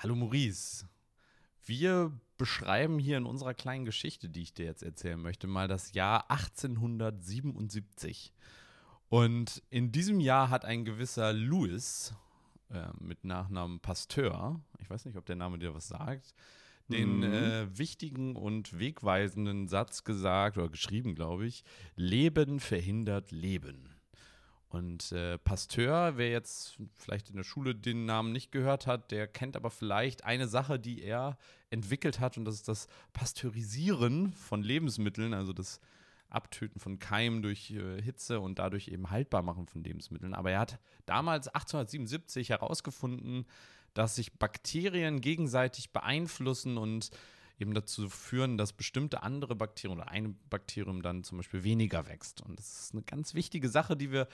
Hallo Maurice. Wir beschreiben hier in unserer kleinen Geschichte, die ich dir jetzt erzählen möchte, mal das Jahr 1877. Und in diesem Jahr hat ein gewisser Louis äh, mit Nachnamen Pasteur, ich weiß nicht, ob der Name dir was sagt, den Mhm. äh, wichtigen und wegweisenden Satz gesagt oder geschrieben, glaube ich, Leben verhindert Leben. Und äh, Pasteur, wer jetzt vielleicht in der Schule den Namen nicht gehört hat, der kennt aber vielleicht eine Sache, die er entwickelt hat, und das ist das Pasteurisieren von Lebensmitteln, also das Abtöten von Keimen durch äh, Hitze und dadurch eben haltbar machen von Lebensmitteln. Aber er hat damals 1877 herausgefunden, dass sich Bakterien gegenseitig beeinflussen und eben dazu führen, dass bestimmte andere Bakterien oder ein Bakterium dann zum Beispiel weniger wächst. Und das ist eine ganz wichtige Sache, die wir,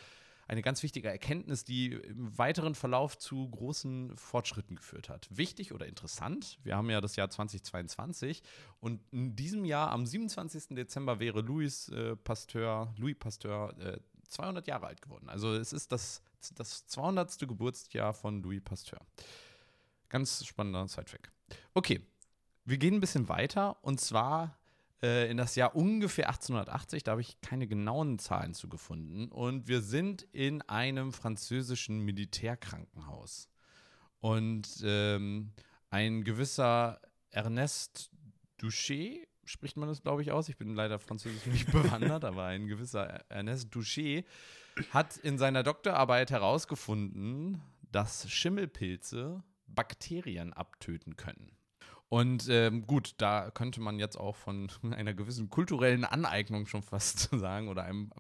eine ganz wichtige Erkenntnis, die im weiteren Verlauf zu großen Fortschritten geführt hat. Wichtig oder interessant, wir haben ja das Jahr 2022 und in diesem Jahr, am 27. Dezember, wäre Louis äh, Pasteur, Louis Pasteur äh, 200 Jahre alt geworden. Also es ist das, das 200. Geburtsjahr von Louis Pasteur. Ganz spannender Sidefact. Okay, wir gehen ein bisschen weiter und zwar äh, in das Jahr ungefähr 1880. Da habe ich keine genauen Zahlen zu gefunden. Und wir sind in einem französischen Militärkrankenhaus. Und ähm, ein gewisser Ernest Duché, spricht man das, glaube ich, aus. Ich bin leider französisch nicht bewandert, aber ein gewisser Ernest Duché hat in seiner Doktorarbeit herausgefunden, dass Schimmelpilze Bakterien abtöten können. Und ähm, gut, da könnte man jetzt auch von einer gewissen kulturellen Aneignung schon fast sagen oder einem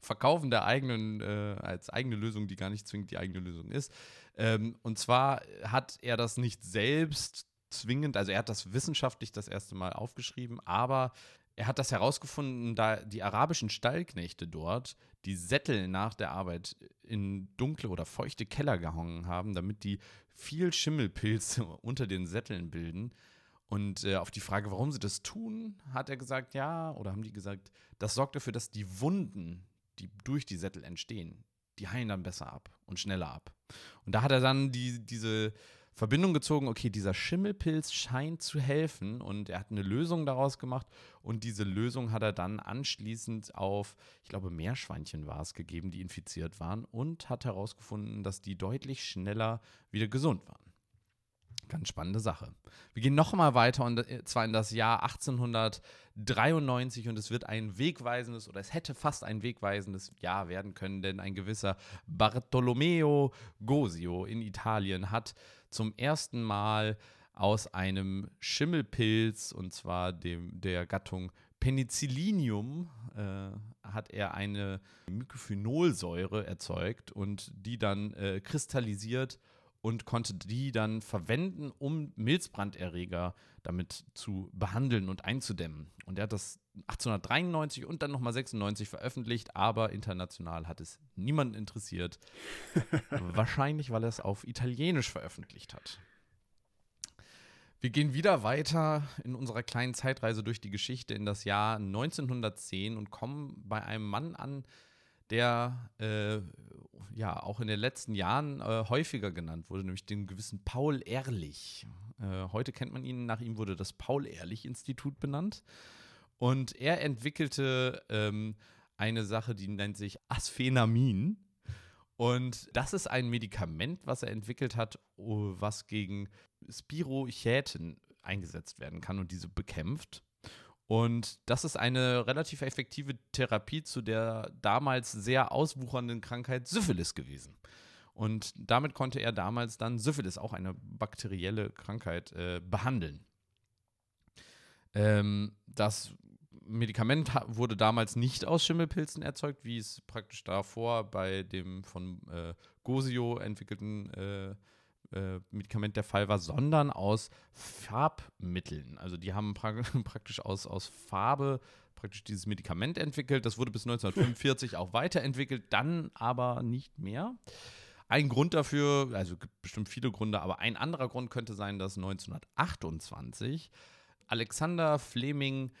Verkaufen der eigenen, äh, als eigene Lösung, die gar nicht zwingend die eigene Lösung ist. Ähm, und zwar hat er das nicht selbst zwingend, also er hat das wissenschaftlich das erste Mal aufgeschrieben, aber er hat das herausgefunden, da die arabischen Stallknechte dort die Sättel nach der Arbeit in dunkle oder feuchte Keller gehangen haben, damit die viel Schimmelpilze unter den Sätteln bilden. Und äh, auf die Frage, warum sie das tun, hat er gesagt, ja, oder haben die gesagt, das sorgt dafür, dass die Wunden, die durch die Sättel entstehen, die heilen dann besser ab und schneller ab. Und da hat er dann die, diese Verbindung gezogen, okay, dieser Schimmelpilz scheint zu helfen und er hat eine Lösung daraus gemacht und diese Lösung hat er dann anschließend auf, ich glaube, Meerschweinchen war es gegeben, die infiziert waren und hat herausgefunden, dass die deutlich schneller wieder gesund waren. Ganz spannende Sache. Wir gehen nochmal weiter und äh, zwar in das Jahr 1893 und es wird ein wegweisendes oder es hätte fast ein wegweisendes Jahr werden können, denn ein gewisser Bartolomeo Gosio in Italien hat zum ersten Mal aus einem Schimmelpilz und zwar dem, der Gattung Penicillinium äh, hat er eine Mycophenolsäure erzeugt und die dann äh, kristallisiert und konnte die dann verwenden, um Milzbranderreger damit zu behandeln und einzudämmen. Und er hat das 1893 und dann nochmal 96 veröffentlicht, aber international hat es niemanden interessiert. Wahrscheinlich, weil er es auf Italienisch veröffentlicht hat. Wir gehen wieder weiter in unserer kleinen Zeitreise durch die Geschichte in das Jahr 1910 und kommen bei einem Mann an, der äh, ja auch in den letzten Jahren äh, häufiger genannt wurde, nämlich den gewissen Paul Ehrlich. Äh, heute kennt man ihn, nach ihm wurde das Paul-Ehrlich-Institut benannt. Und er entwickelte ähm, eine Sache, die nennt sich Asphenamin. Und das ist ein Medikament, was er entwickelt hat, oh, was gegen Spirochäten eingesetzt werden kann und diese bekämpft. Und das ist eine relativ effektive Therapie zu der damals sehr auswuchernden Krankheit Syphilis gewesen. Und damit konnte er damals dann Syphilis, auch eine bakterielle Krankheit, äh, behandeln. Ähm, das Medikament wurde damals nicht aus Schimmelpilzen erzeugt, wie es praktisch davor bei dem von äh, Gosio entwickelten äh, äh, Medikament der Fall war, sondern aus Farbmitteln. Also die haben pra praktisch aus, aus Farbe praktisch dieses Medikament entwickelt. Das wurde bis 1945 auch weiterentwickelt, dann aber nicht mehr. Ein Grund dafür, also gibt bestimmt viele Gründe, aber ein anderer Grund könnte sein, dass 1928 Alexander Fleming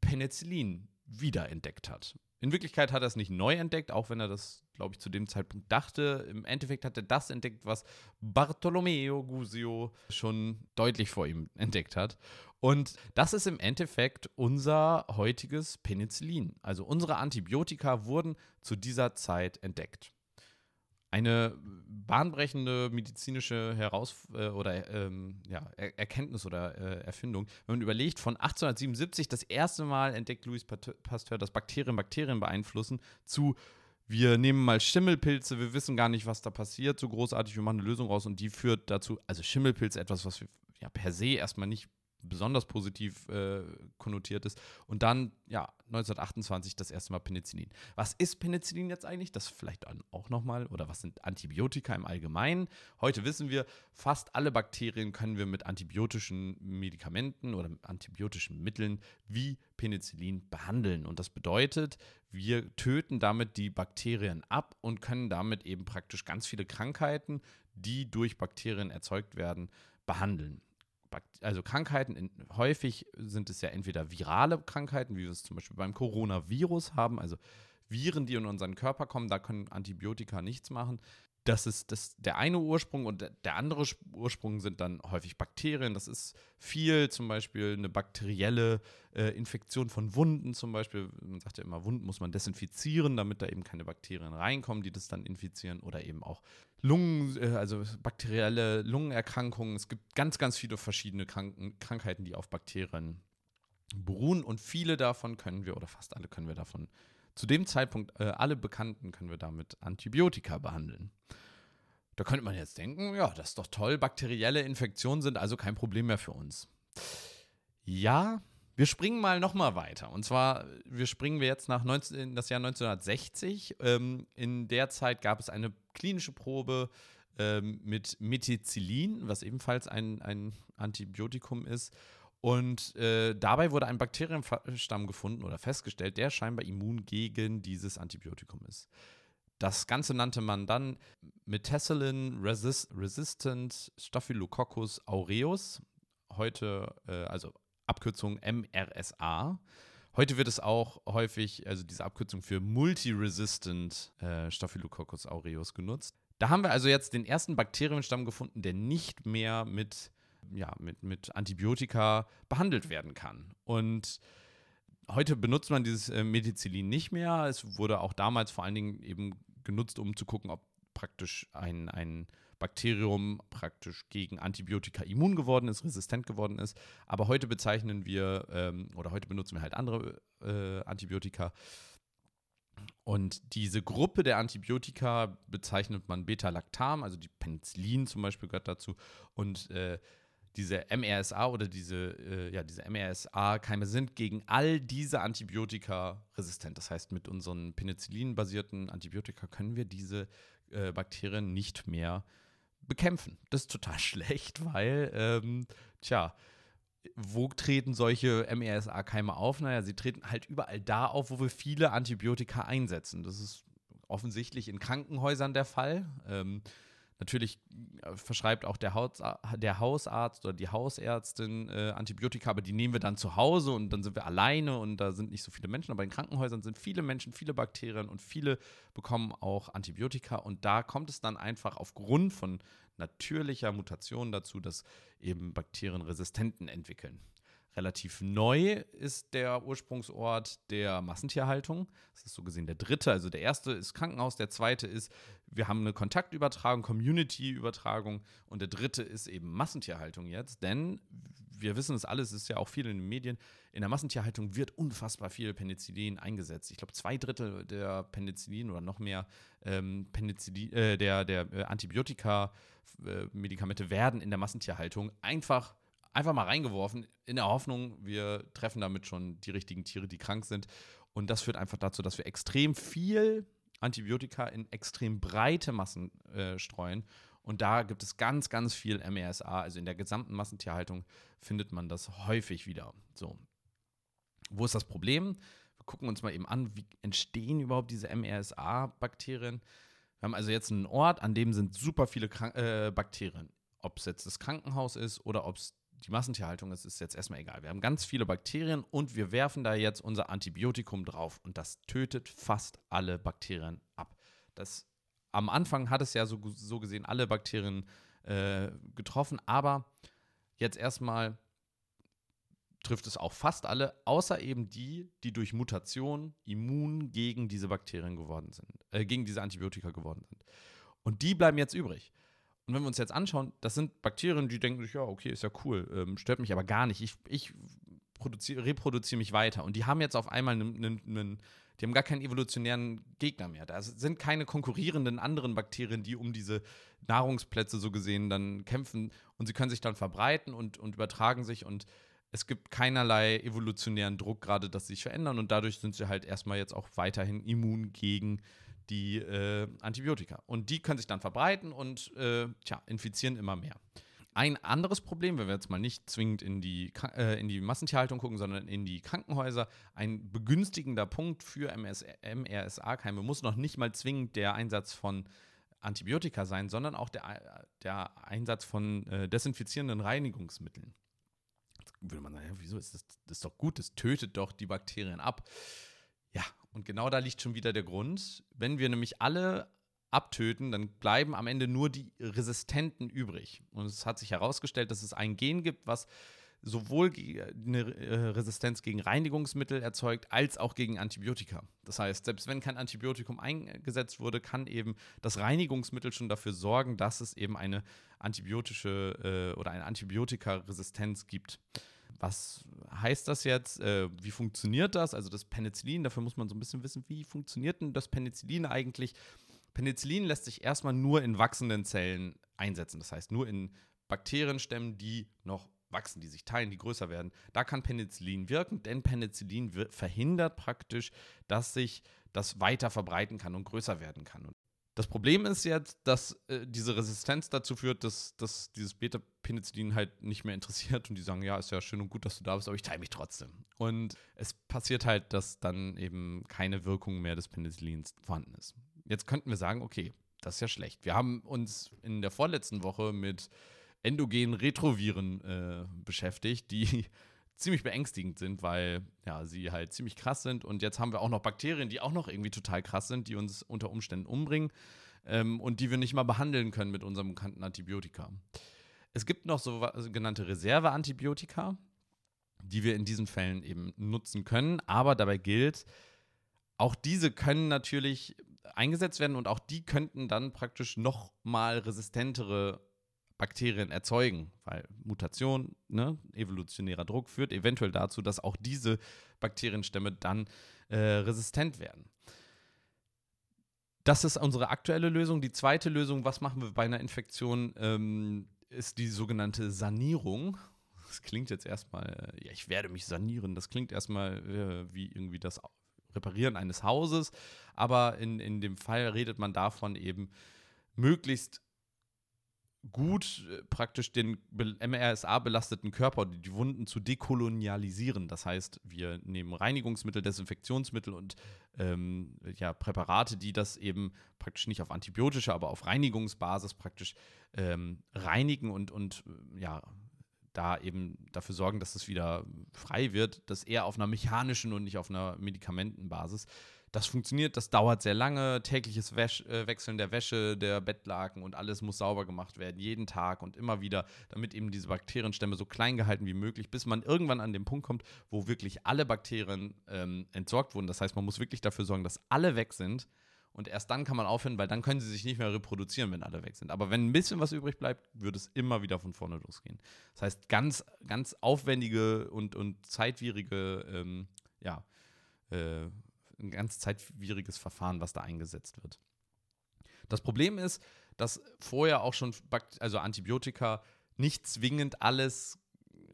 Penicillin wiederentdeckt hat. In Wirklichkeit hat er es nicht neu entdeckt, auch wenn er das, glaube ich, zu dem Zeitpunkt dachte. Im Endeffekt hat er das entdeckt, was Bartolomeo Gusio schon deutlich vor ihm entdeckt hat. Und das ist im Endeffekt unser heutiges Penicillin. Also unsere Antibiotika wurden zu dieser Zeit entdeckt eine bahnbrechende medizinische Heraus äh, oder ähm, ja, er Erkenntnis oder äh, Erfindung. Wenn man überlegt, von 1877 das erste Mal entdeckt Louis Pasteur, dass Bakterien Bakterien beeinflussen, zu wir nehmen mal Schimmelpilze, wir wissen gar nicht, was da passiert, so großartig, wir machen eine Lösung raus und die führt dazu, also Schimmelpilze, etwas, was wir ja per se erstmal nicht besonders positiv äh, konnotiert ist. Und dann, ja, 1928 das erste Mal Penicillin. Was ist Penicillin jetzt eigentlich? Das vielleicht auch nochmal. Oder was sind Antibiotika im Allgemeinen? Heute wissen wir, fast alle Bakterien können wir mit antibiotischen Medikamenten oder antibiotischen Mitteln wie Penicillin behandeln. Und das bedeutet, wir töten damit die Bakterien ab und können damit eben praktisch ganz viele Krankheiten, die durch Bakterien erzeugt werden, behandeln also Krankheiten, in, häufig sind es ja entweder virale Krankheiten, wie wir es zum Beispiel beim Coronavirus haben, also Viren, die in unseren Körper kommen, da können Antibiotika nichts machen. Das ist das, der eine Ursprung und der andere Ursprung sind dann häufig Bakterien. Das ist viel, zum Beispiel eine bakterielle äh, Infektion von Wunden zum Beispiel. Man sagt ja immer, Wunden muss man desinfizieren, damit da eben keine Bakterien reinkommen, die das dann infizieren. Oder eben auch Lungen, äh, also bakterielle Lungenerkrankungen. Es gibt ganz, ganz viele verschiedene Kranken, Krankheiten, die auf Bakterien beruhen. Und viele davon können wir, oder fast alle können wir davon zu dem Zeitpunkt, äh, alle Bekannten können wir damit Antibiotika behandeln. Da könnte man jetzt denken, ja, das ist doch toll, bakterielle Infektionen sind also kein Problem mehr für uns. Ja, wir springen mal nochmal weiter. Und zwar, wir springen wir jetzt nach 19, in das Jahr 1960. Ähm, in der Zeit gab es eine klinische Probe ähm, mit Methicillin, was ebenfalls ein, ein Antibiotikum ist. Und äh, dabei wurde ein Bakterienstamm gefunden oder festgestellt, der scheinbar immun gegen dieses Antibiotikum ist. Das Ganze nannte man dann Methicillin Resist Resistant Staphylococcus aureus. Heute, äh, also Abkürzung MRSA. Heute wird es auch häufig, also diese Abkürzung für Multiresistant äh, Staphylococcus aureus genutzt. Da haben wir also jetzt den ersten Bakterienstamm gefunden, der nicht mehr mit ja, mit, mit Antibiotika behandelt werden kann. Und heute benutzt man dieses äh, Medicillin nicht mehr. Es wurde auch damals vor allen Dingen eben genutzt, um zu gucken, ob praktisch ein, ein Bakterium praktisch gegen Antibiotika immun geworden ist, resistent geworden ist. Aber heute bezeichnen wir ähm, oder heute benutzen wir halt andere äh, Antibiotika. Und diese Gruppe der Antibiotika bezeichnet man Beta-Lactam, also die Penicillin zum Beispiel gehört dazu. Und äh, diese MRSA oder diese, äh, ja, diese MRSA-Keime sind gegen all diese Antibiotika resistent. Das heißt, mit unseren Penicillin-basierten Antibiotika können wir diese äh, Bakterien nicht mehr bekämpfen. Das ist total schlecht, weil, ähm, tja, wo treten solche MRSA-Keime auf? Naja, sie treten halt überall da auf, wo wir viele Antibiotika einsetzen. Das ist offensichtlich in Krankenhäusern der Fall. Ähm, Natürlich äh, verschreibt auch der, Haus, der, Hausarzt oder die Hausärztin äh, Antibiotika, aber die nehmen wir dann zu Hause und dann sind wir alleine und da sind nicht so viele Menschen. Aber in Krankenhäusern sind viele Menschen, viele Bakterien und viele bekommen auch Antibiotika. Und da kommt es dann einfach aufgrund von natürlicher Mutation dazu, dass eben Bakterien Resistenten entwickeln. Relativ neu ist der Ursprungsort der Massentierhaltung. Das ist so gesehen der dritte. Also der erste ist Krankenhaus, der zweite ist, wir haben eine Kontaktübertragung, Community-Übertragung und der dritte ist eben Massentierhaltung jetzt. Denn wir wissen es alles, es ist ja auch viel in den Medien. In der Massentierhaltung wird unfassbar viel Penicillin eingesetzt. Ich glaube, zwei Drittel der Penicillin oder noch mehr ähm, Penicillin, äh, der, der äh, Antibiotika-Medikamente äh, werden in der Massentierhaltung einfach einfach mal reingeworfen, in der Hoffnung, wir treffen damit schon die richtigen Tiere, die krank sind. Und das führt einfach dazu, dass wir extrem viel Antibiotika in extrem breite Massen äh, streuen. Und da gibt es ganz, ganz viel MRSA. Also in der gesamten Massentierhaltung findet man das häufig wieder. So. Wo ist das Problem? Wir gucken uns mal eben an, wie entstehen überhaupt diese MRSA-Bakterien. Wir haben also jetzt einen Ort, an dem sind super viele Krank äh, Bakterien. Ob es jetzt das Krankenhaus ist oder ob es die Massentierhaltung ist, ist jetzt erstmal egal. Wir haben ganz viele Bakterien und wir werfen da jetzt unser Antibiotikum drauf und das tötet fast alle Bakterien ab. Das, am Anfang hat es ja so, so gesehen alle Bakterien äh, getroffen, aber jetzt erstmal trifft es auch fast alle, außer eben die, die durch Mutation immun gegen diese Bakterien geworden sind, äh, gegen diese Antibiotika geworden sind. Und die bleiben jetzt übrig. Und wenn wir uns jetzt anschauen, das sind Bakterien, die denken sich, ja, okay, ist ja cool, ähm, stört mich aber gar nicht. Ich, ich reproduziere mich weiter. Und die haben jetzt auf einmal einen, die haben gar keinen evolutionären Gegner mehr. Da sind keine konkurrierenden anderen Bakterien, die um diese Nahrungsplätze so gesehen dann kämpfen. Und sie können sich dann verbreiten und, und übertragen sich und es gibt keinerlei evolutionären Druck gerade, dass sie sich verändern und dadurch sind sie halt erstmal jetzt auch weiterhin immun gegen die äh, Antibiotika. Und die können sich dann verbreiten und äh, tja, infizieren immer mehr. Ein anderes Problem, wenn wir jetzt mal nicht zwingend in die, äh, in die Massentierhaltung gucken, sondern in die Krankenhäuser, ein begünstigender Punkt für MRSA-Keime muss noch nicht mal zwingend der Einsatz von Antibiotika sein, sondern auch der, der Einsatz von äh, desinfizierenden Reinigungsmitteln würde man sagen, ja, wieso ist das, das ist doch gut, das tötet doch die Bakterien ab. Ja, und genau da liegt schon wieder der Grund. Wenn wir nämlich alle abtöten, dann bleiben am Ende nur die Resistenten übrig. Und es hat sich herausgestellt, dass es ein Gen gibt, was sowohl eine äh, Resistenz gegen Reinigungsmittel erzeugt, als auch gegen Antibiotika. Das heißt, selbst wenn kein Antibiotikum eingesetzt wurde, kann eben das Reinigungsmittel schon dafür sorgen, dass es eben eine antibiotische äh, oder eine Antibiotikaresistenz gibt. Was heißt das jetzt? Äh, wie funktioniert das? Also das Penicillin, dafür muss man so ein bisschen wissen, wie funktioniert denn das Penicillin eigentlich? Penicillin lässt sich erstmal nur in wachsenden Zellen einsetzen. Das heißt, nur in Bakterienstämmen, die noch wachsen, die sich teilen, die größer werden. Da kann Penicillin wirken, denn Penicillin verhindert praktisch, dass sich das weiter verbreiten kann und größer werden kann. Das Problem ist jetzt, dass äh, diese Resistenz dazu führt, dass, dass dieses Beta-Penicillin halt nicht mehr interessiert und die sagen, ja, ist ja schön und gut, dass du da bist, aber ich teile mich trotzdem. Und es passiert halt, dass dann eben keine Wirkung mehr des Penicillins vorhanden ist. Jetzt könnten wir sagen, okay, das ist ja schlecht. Wir haben uns in der vorletzten Woche mit endogenen Retroviren äh, beschäftigt, die ziemlich beängstigend sind, weil ja, sie halt ziemlich krass sind. Und jetzt haben wir auch noch Bakterien, die auch noch irgendwie total krass sind, die uns unter Umständen umbringen ähm, und die wir nicht mal behandeln können mit unserem bekannten Antibiotika. Es gibt noch sogenannte Reserveantibiotika, die wir in diesen Fällen eben nutzen können, aber dabei gilt, auch diese können natürlich eingesetzt werden und auch die könnten dann praktisch noch mal resistentere Bakterien erzeugen, weil Mutation, ne, evolutionärer Druck führt eventuell dazu, dass auch diese Bakterienstämme dann äh, resistent werden. Das ist unsere aktuelle Lösung. Die zweite Lösung, was machen wir bei einer Infektion, ähm, ist die sogenannte Sanierung. Das klingt jetzt erstmal, ja, ich werde mich sanieren. Das klingt erstmal äh, wie irgendwie das Reparieren eines Hauses. Aber in, in dem Fall redet man davon eben, möglichst gut äh, praktisch den MRSA-belasteten Körper, die Wunden zu dekolonialisieren. Das heißt, wir nehmen Reinigungsmittel, Desinfektionsmittel und ähm, ja, Präparate, die das eben praktisch nicht auf antibiotische, aber auf Reinigungsbasis praktisch ähm, reinigen und, und ja, da eben dafür sorgen, dass es wieder frei wird, das eher auf einer mechanischen und nicht auf einer Medikamentenbasis. Das funktioniert, das dauert sehr lange. Tägliches Wäsch, äh, Wechseln der Wäsche, der Bettlaken und alles muss sauber gemacht werden, jeden Tag und immer wieder, damit eben diese Bakterienstämme so klein gehalten wie möglich, bis man irgendwann an den Punkt kommt, wo wirklich alle Bakterien ähm, entsorgt wurden. Das heißt, man muss wirklich dafür sorgen, dass alle weg sind. Und erst dann kann man aufhören, weil dann können sie sich nicht mehr reproduzieren, wenn alle weg sind. Aber wenn ein bisschen was übrig bleibt, wird es immer wieder von vorne losgehen. Das heißt, ganz, ganz aufwendige und, und zeitwierige ähm, ja, äh, ein ganz zeitwieriges Verfahren, was da eingesetzt wird. Das Problem ist, dass vorher auch schon also Antibiotika nicht zwingend alles,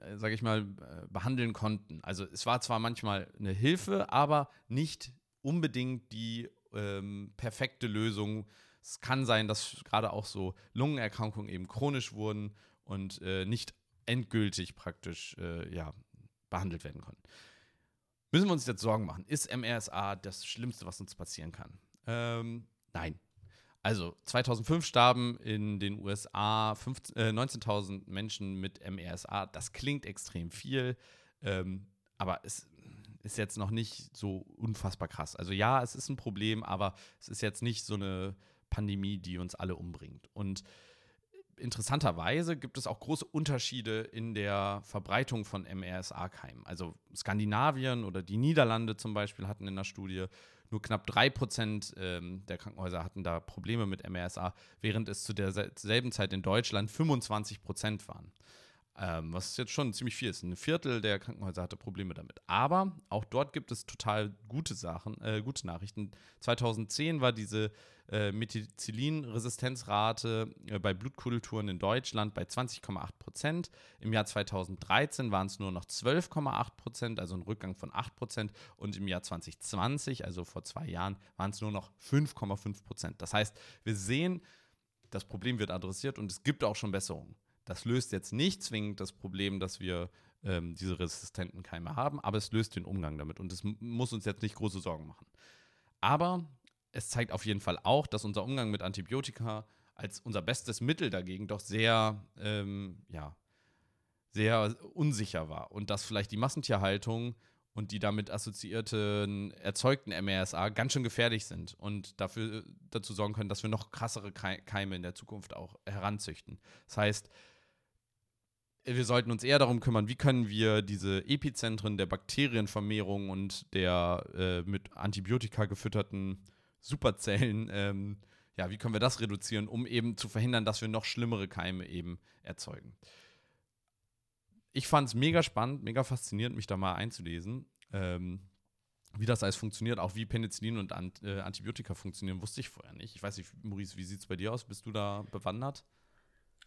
äh, sage ich mal, äh, behandeln konnten. Also es war zwar manchmal eine Hilfe, aber nicht unbedingt die ähm, perfekte Lösung. Es kann sein, dass gerade auch so Lungenerkrankungen eben chronisch wurden und äh, nicht endgültig praktisch äh, ja, behandelt werden konnten. Müssen wir uns jetzt Sorgen machen? Ist MRSA das Schlimmste, was uns passieren kann? Ähm, nein. Also 2005 starben in den USA äh, 19.000 Menschen mit MRSA. Das klingt extrem viel, ähm, aber es ist jetzt noch nicht so unfassbar krass. Also ja, es ist ein Problem, aber es ist jetzt nicht so eine Pandemie, die uns alle umbringt. Und interessanterweise gibt es auch große Unterschiede in der Verbreitung von MRSA-Keimen. Also Skandinavien oder die Niederlande zum Beispiel hatten in der Studie nur knapp 3% ähm, der Krankenhäuser hatten da Probleme mit MRSA, während es zu derselben Zeit in Deutschland 25% waren. Ähm, was jetzt schon ziemlich viel ist. Ein Viertel der Krankenhäuser hatte Probleme damit. Aber auch dort gibt es total gute Sachen, äh, gute Nachrichten. 2010 war diese äh, Methicillin-Resistenzrate äh, bei Blutkulturen in Deutschland bei 20,8 Prozent. Im Jahr 2013 waren es nur noch 12,8 Prozent, also ein Rückgang von 8 Prozent. Und im Jahr 2020, also vor zwei Jahren, waren es nur noch 5,5 Prozent. Das heißt, wir sehen, das Problem wird adressiert und es gibt auch schon Besserungen. Das löst jetzt nicht zwingend das Problem, dass wir ähm, diese resistenten Keime haben, aber es löst den Umgang damit und es muss uns jetzt nicht große Sorgen machen. Aber es zeigt auf jeden Fall auch, dass unser Umgang mit Antibiotika als unser bestes Mittel dagegen doch sehr, ähm, ja, sehr unsicher war und dass vielleicht die Massentierhaltung und die damit assoziierten erzeugten MRSA ganz schön gefährlich sind und dafür dazu sorgen können, dass wir noch krassere Keime in der Zukunft auch heranzüchten. Das heißt, wir sollten uns eher darum kümmern, wie können wir diese Epizentren der Bakterienvermehrung und der äh, mit Antibiotika gefütterten Superzellen, ähm, ja, wie können wir das reduzieren, um eben zu verhindern, dass wir noch schlimmere Keime eben erzeugen. Ich fand es mega spannend, mega faszinierend, mich da mal einzulesen. Ähm, wie das alles funktioniert, auch wie Penicillin und Ant äh, Antibiotika funktionieren, wusste ich vorher nicht. Ich weiß nicht, Maurice, wie sieht es bei dir aus? Bist du da bewandert?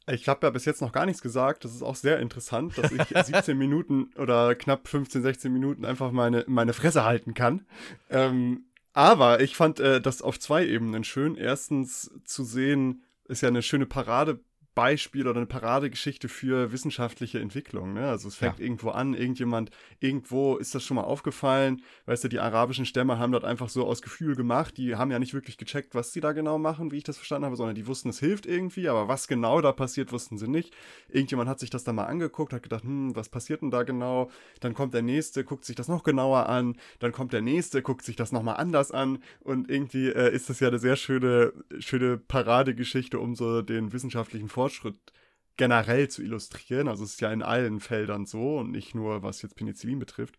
Ich habe ja bis jetzt noch gar nichts gesagt. Das ist auch sehr interessant, dass ich 17 Minuten oder knapp 15, 16 Minuten einfach meine, meine Fresse halten kann. Ähm, aber ich fand äh, das auf zwei Ebenen schön. Erstens zu sehen, ist ja eine schöne Parade Beispiel oder eine Paradegeschichte für wissenschaftliche Entwicklung. Ne? Also es fängt ja. irgendwo an, irgendjemand, irgendwo ist das schon mal aufgefallen. Weißt du, die arabischen Stämme haben dort einfach so aus Gefühl gemacht. Die haben ja nicht wirklich gecheckt, was sie da genau machen, wie ich das verstanden habe, sondern die wussten, es hilft irgendwie, aber was genau da passiert, wussten sie nicht. Irgendjemand hat sich das dann mal angeguckt, hat gedacht, hm, was passiert denn da genau? Dann kommt der nächste, guckt sich das noch genauer an. Dann kommt der nächste, guckt sich das nochmal anders an. Und irgendwie äh, ist das ja eine sehr schöne, schöne Paradegeschichte, um so den wissenschaftlichen Fortschritt Fortschritt generell zu illustrieren. Also es ist ja in allen Feldern so und nicht nur, was jetzt Penicillin betrifft.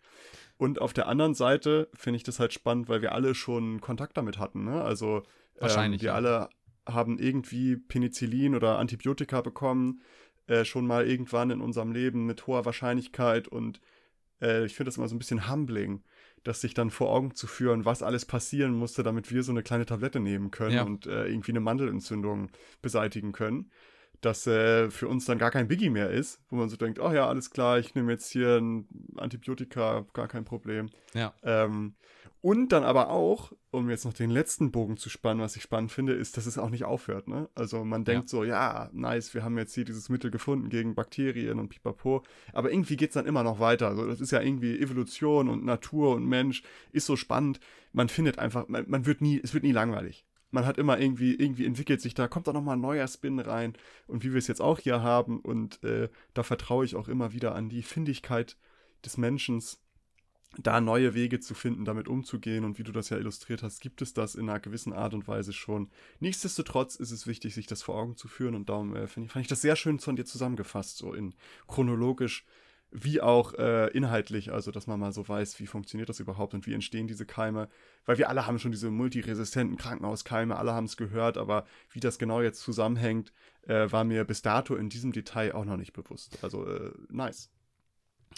Und auf der anderen Seite finde ich das halt spannend, weil wir alle schon Kontakt damit hatten. Ne? Also ähm, Wahrscheinlich, ähm, wir ja. alle haben irgendwie Penicillin oder Antibiotika bekommen, äh, schon mal irgendwann in unserem Leben mit hoher Wahrscheinlichkeit. Und äh, ich finde das immer so ein bisschen humbling, das sich dann vor Augen zu führen, was alles passieren musste, damit wir so eine kleine Tablette nehmen können ja. und äh, irgendwie eine Mandelentzündung beseitigen können dass äh, für uns dann gar kein Biggie mehr ist, wo man so denkt, oh ja, alles klar, ich nehme jetzt hier ein Antibiotika, gar kein Problem. Ja. Ähm, und dann aber auch, um jetzt noch den letzten Bogen zu spannen, was ich spannend finde, ist, dass es auch nicht aufhört. Ne? Also man denkt ja. so, ja, nice, wir haben jetzt hier dieses Mittel gefunden gegen Bakterien und pipapo. Aber irgendwie geht es dann immer noch weiter. Also das ist ja irgendwie Evolution und Natur und Mensch, ist so spannend. Man findet einfach, man, man wird nie, es wird nie langweilig man hat immer irgendwie, irgendwie entwickelt sich da, kommt da nochmal ein neuer Spin rein. Und wie wir es jetzt auch hier haben und äh, da vertraue ich auch immer wieder an die Findigkeit des Menschen, da neue Wege zu finden, damit umzugehen. Und wie du das ja illustriert hast, gibt es das in einer gewissen Art und Weise schon. Nichtsdestotrotz ist es wichtig, sich das vor Augen zu führen. Und darum äh, ich, fand ich das sehr schön von dir zusammengefasst, so in chronologisch wie auch äh, inhaltlich, also dass man mal so weiß, wie funktioniert das überhaupt und wie entstehen diese Keime. Weil wir alle haben schon diese multiresistenten Krankenhauskeime, alle haben es gehört, aber wie das genau jetzt zusammenhängt, äh, war mir bis dato in diesem Detail auch noch nicht bewusst. Also äh, nice.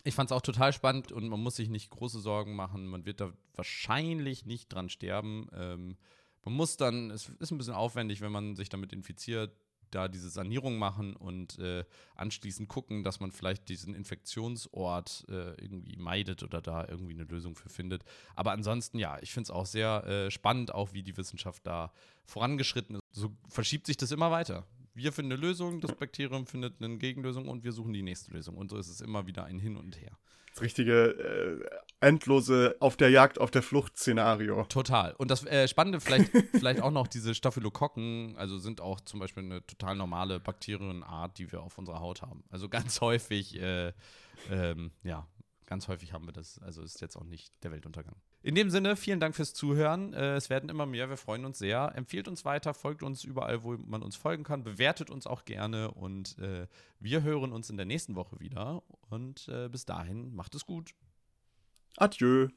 Ich fand es auch total spannend und man muss sich nicht große Sorgen machen. Man wird da wahrscheinlich nicht dran sterben. Ähm, man muss dann, es ist ein bisschen aufwendig, wenn man sich damit infiziert, da diese Sanierung machen und äh, anschließend gucken, dass man vielleicht diesen Infektionsort äh, irgendwie meidet oder da irgendwie eine Lösung für findet. Aber ansonsten, ja, ich finde es auch sehr äh, spannend, auch wie die Wissenschaft da vorangeschritten ist. So verschiebt sich das immer weiter. Wir finden eine Lösung, das Bakterium findet eine Gegenlösung und wir suchen die nächste Lösung. Und so ist es immer wieder ein Hin und Her. Das richtige äh, endlose auf der Jagd, auf der Flucht-Szenario. Total. Und das äh, Spannende vielleicht, vielleicht auch noch diese Staphylokokken, also sind auch zum Beispiel eine total normale Bakterienart, die wir auf unserer Haut haben. Also ganz häufig, äh, ähm, ja, ganz häufig haben wir das. Also ist jetzt auch nicht der Weltuntergang. In dem Sinne, vielen Dank fürs Zuhören. Äh, es werden immer mehr, wir freuen uns sehr. Empfiehlt uns weiter, folgt uns überall, wo man uns folgen kann, bewertet uns auch gerne und äh, wir hören uns in der nächsten Woche wieder. Und äh, bis dahin, macht es gut. Adieu.